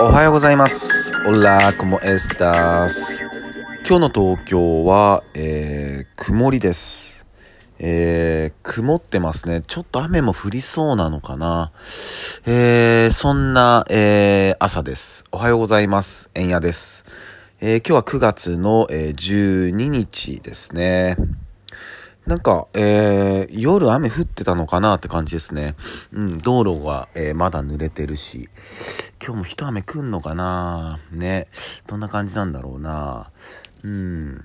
おはようございます。オラーコモエスタス。今日の東京は、えー、曇りです。えー、曇ってますね。ちょっと雨も降りそうなのかな。えー、そんな、えー、朝です。おはようございます。えんやです。えー、今日は9月の、えー、12日ですね。なんか、えー、夜雨降ってたのかなって感じですね。うん、道路が、えー、まだ濡れてるし、今日も一雨来んのかな？ね。どんな感じなんだろうなうん。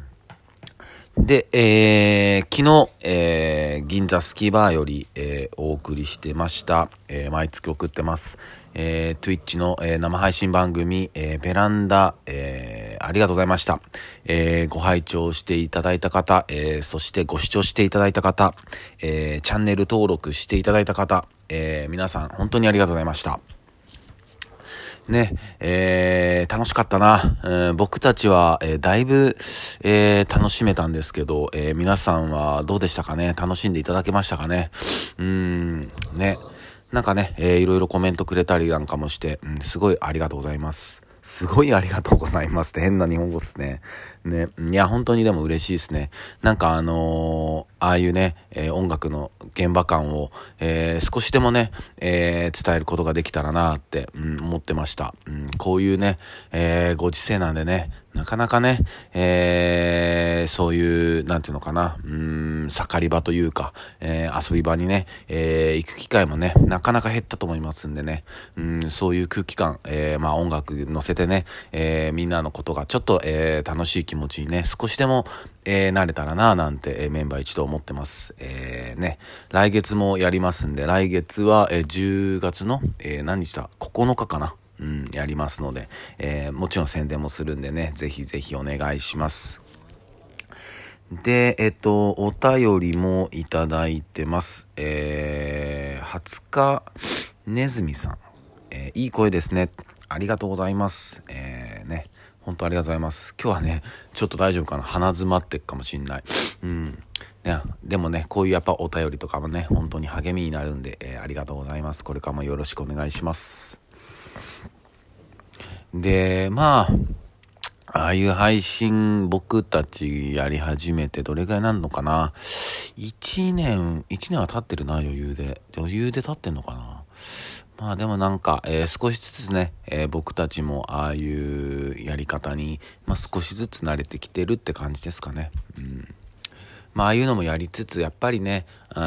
で、えー、昨日、えー、銀座スキーバーより、えー、お送りしてました。えー、毎月送ってます。えー、Twitch の、えー、生配信番組、えー、ベランダ、えー、ありがとうございました。えー、ご拝聴していただいた方、えー、そしてご視聴していただいた方、えー、チャンネル登録していただいた方、えー、皆さん本当にありがとうございました。ね、えー、楽しかったな。えー僕たちは、えーだいぶ、えー楽しめたんですけど、えー皆さんはどうでしたかね？楽しんでいただけましたかね？うん、ね。なんかね、えーいろいろコメントくれたりなんかもして、うん、すごいありがとうございます。すごいありがとうございますって変な日本語ですね。ね。いや、本当にでも嬉しいですね。なんかあのーああいうね、えー音楽の現場感を、えー少しでもね、えー伝えることができたらなって、うん、思ってました。うん、こういうね、えーご時世なんでね、なかなかね、えーそういう、なんていうのかな、うん、盛り場というか、えー遊び場にね、えー行く機会もね、なかなか減ったと思いますんでね、うん、そういう空気感、えーまあ音楽乗せてね、えーみんなのことがちょっと、えー楽しい気持ちにね、少しでも、えーなれたらななんて、えーメンバー一同思ってます。えーね、来月もやりますんで、来月は、えー10月の、えー何日だ ?9 日かな？うん、やりますので、えーもちろん宣伝もするんでね、ぜひぜひお願いします。で、えっと、お便りもいただいてます。えー、20日、ねずみさん。えーいい声ですね。ありがとうございます。えー、本当ありがとうございます。今日はね、ちょっと大丈夫かな鼻詰まってっかもしんない。うん。ね、でもね、こういうやっぱお便りとかもね、本当に励みになるんで、えーありがとうございます。これからもよろしくお願いします。で、まあ、ああいう配信僕たちやり始めてどれぐらいなんのかな ?1 年、1年は経ってるな、余裕で。余裕で経ってんのかな？まあでもなんか、えー少しずつね、えー僕たちもああいうやり方に、まあ少しずつ慣れてきてるって感じですかね。うん。まあああいうのもやりつつ、やっぱりね、う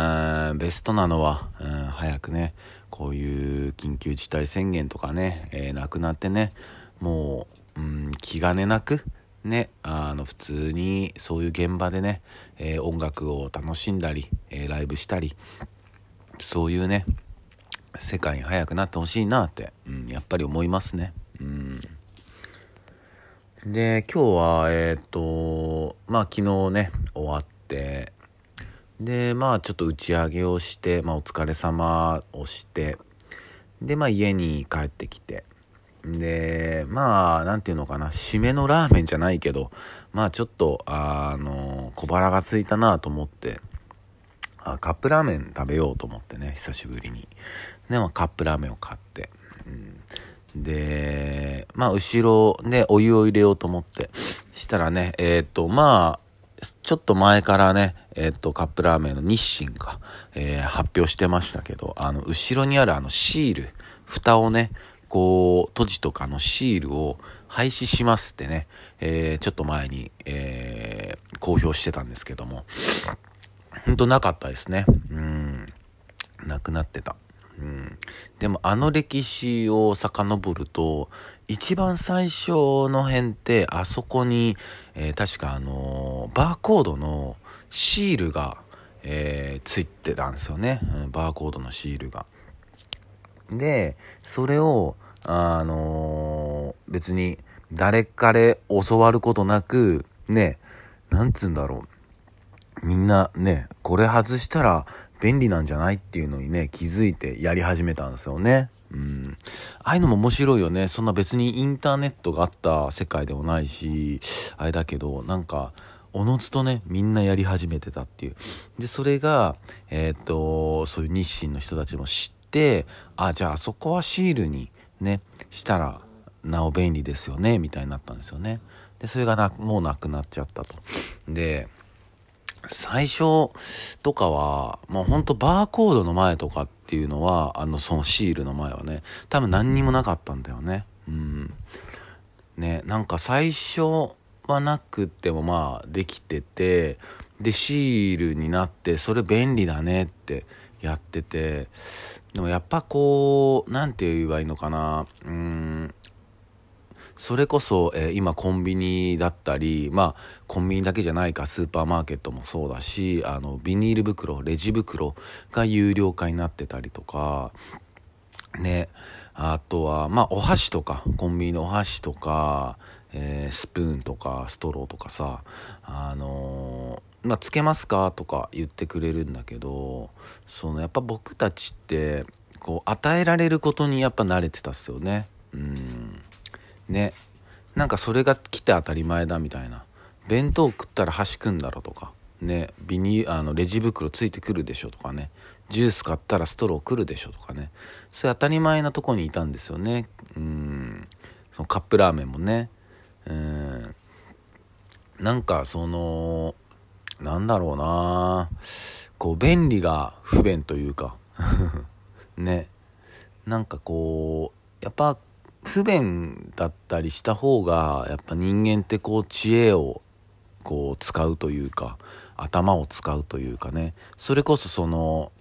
んベストなのは、うん早くね、こういう緊急事態宣言とかね、えーなくなってね、もう、うん、気兼ねなく、ね、あの普通にそういう現場でね、えー音楽を楽しんだり、えーライブしたりそういうね世界に早くなってほしいなって、うん、やっぱり思いますね。うんで今日はえっ、とまあ昨日ね終わってでまあちょっと打ち上げをして、まあ、お疲れ様をしてでまあ家に帰ってきてでまあなんていうのかな締めのラーメンじゃないけどまあちょっとあの小腹が空いたなと思ってあカップラーメン食べようと思ってね久しぶりにで、まあ、カップラーメンを買って、うん、でまあ後ろでお湯を入れようと思ってしたらねえっ、とまあちょっと前からね、えっ、と、カップラーメンの日清が、えー発表してましたけど、あの、後ろにあるあのシール、蓋をね、こう、閉じとかのシールを廃止しますってね、えーちょっと前に、えー公表してたんですけども、ほんとなかったですね。うん。なくなってた。うん。でもあの歴史を遡ると、一番最初の辺って、あそこに、えー確かあのバーコードのシールが、えーついてたんですよね。うんバーコードのシールが。で、それを、あの別に誰彼教わることなく、ね、なんつうんだろう。みんなね、これ外したら便利なんじゃないっていうのにね、気づいてやり始めたんですよね。うん。ああいうのも面白いよね。そんな別にインターネットがあった世界でもないし、あれだけど、なんか、おのずとね、みんなやり始めてたっていう。で、それが、えーっと、そういう日清の人たちも知って、あ、じゃあそこはシールにね、したら、なお便利ですよねみたいになったんですよねでそれがなもうなくなっちゃったとで最初とかはもうほんとバーコードの前とかっていうのはあのそのシールの前はね多分何にもなかったんだよね。うん。ねなんか最初はなくてもまあできててでシールになってそれ便利だねってやっててでもやっぱこう何て言えばいいのかな。うん。それこそ、えー、今コンビニだったりまあコンビニだけじゃないかスーパーマーケットもそうだしあのビニール袋レジ袋が有料化になってたりとかねあとはまあお箸とかコンビニのお箸とか、えー、スプーンとかストローとかさあのー、まあ、つけますかとか言ってくれるんだけどそのやっぱ僕たちってこう与えられることにやっぱ慣れてたっすよね。うん。ね。なんかそれが来て当たり前だみたいな。弁当食ったら箸くんだろとか。ね。ビニあのレジ袋ついてくるでしょとかね。ジュース買ったらストロー来るでしょとかね。そういう当たり前なとこにいたんですよね。うん。そのカップラーメンもね。うん。なんかそのなんだろうな。こう便利が不便というか。ね。なんかこうやっぱ不便だったりした方がやっぱ人間ってこう知恵をこう使うというか頭を使うというかねそれこそその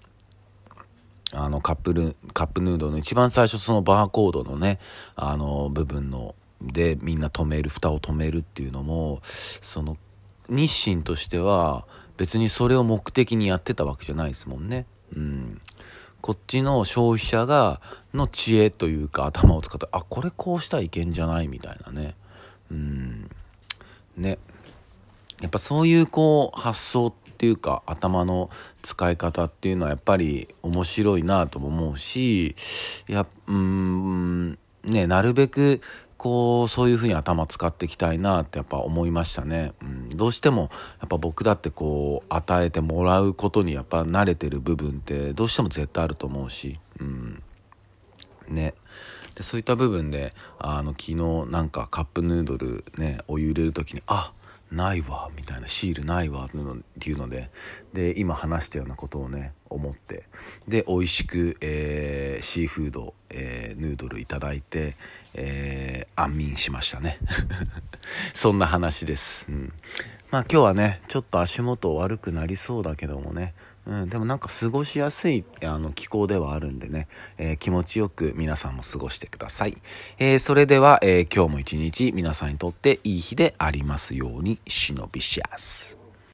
あのカップルカップヌードルの一番最初そのバーコードのねあの部分のでみんな止める蓋を止めるっていうのもその日清としては別にそれを目的にやってたわけじゃないですもんね。うん、こっちの消費者がの知恵というか頭を使ってあこれこうしたらいけんじゃないみたいなね。うん。ね。やっぱそういうこう発想っていうか頭の使い方っていうのはやっぱり面白いなとも思うしやうんねなるべくこうそういうふうに頭使っていきたいなってやっぱ思いましたね、うん、どうしてもやっぱ僕だってこう与えてもらうことにやっぱ慣れてる部分ってどうしても絶対あると思うし、うん、ね。でそういった部分であの昨日なんかカップヌードルねお湯入れる時にあっないわみたいなシールないわっていうのでで今話したようなことをね思って。で美味しく、えー、シーフード、えー、ヌードルいただいて、えー、安眠しましたね。そんな話です、うん、まあ今日はねちょっと足元悪くなりそうだけどもねうん、でもなんか過ごしやすいあの気候ではあるんでね、えー、気持ちよく皆さんも過ごしてください。えー、それでは、えー、今日も一日皆さんにとっていい日でありますように、忍びしやす。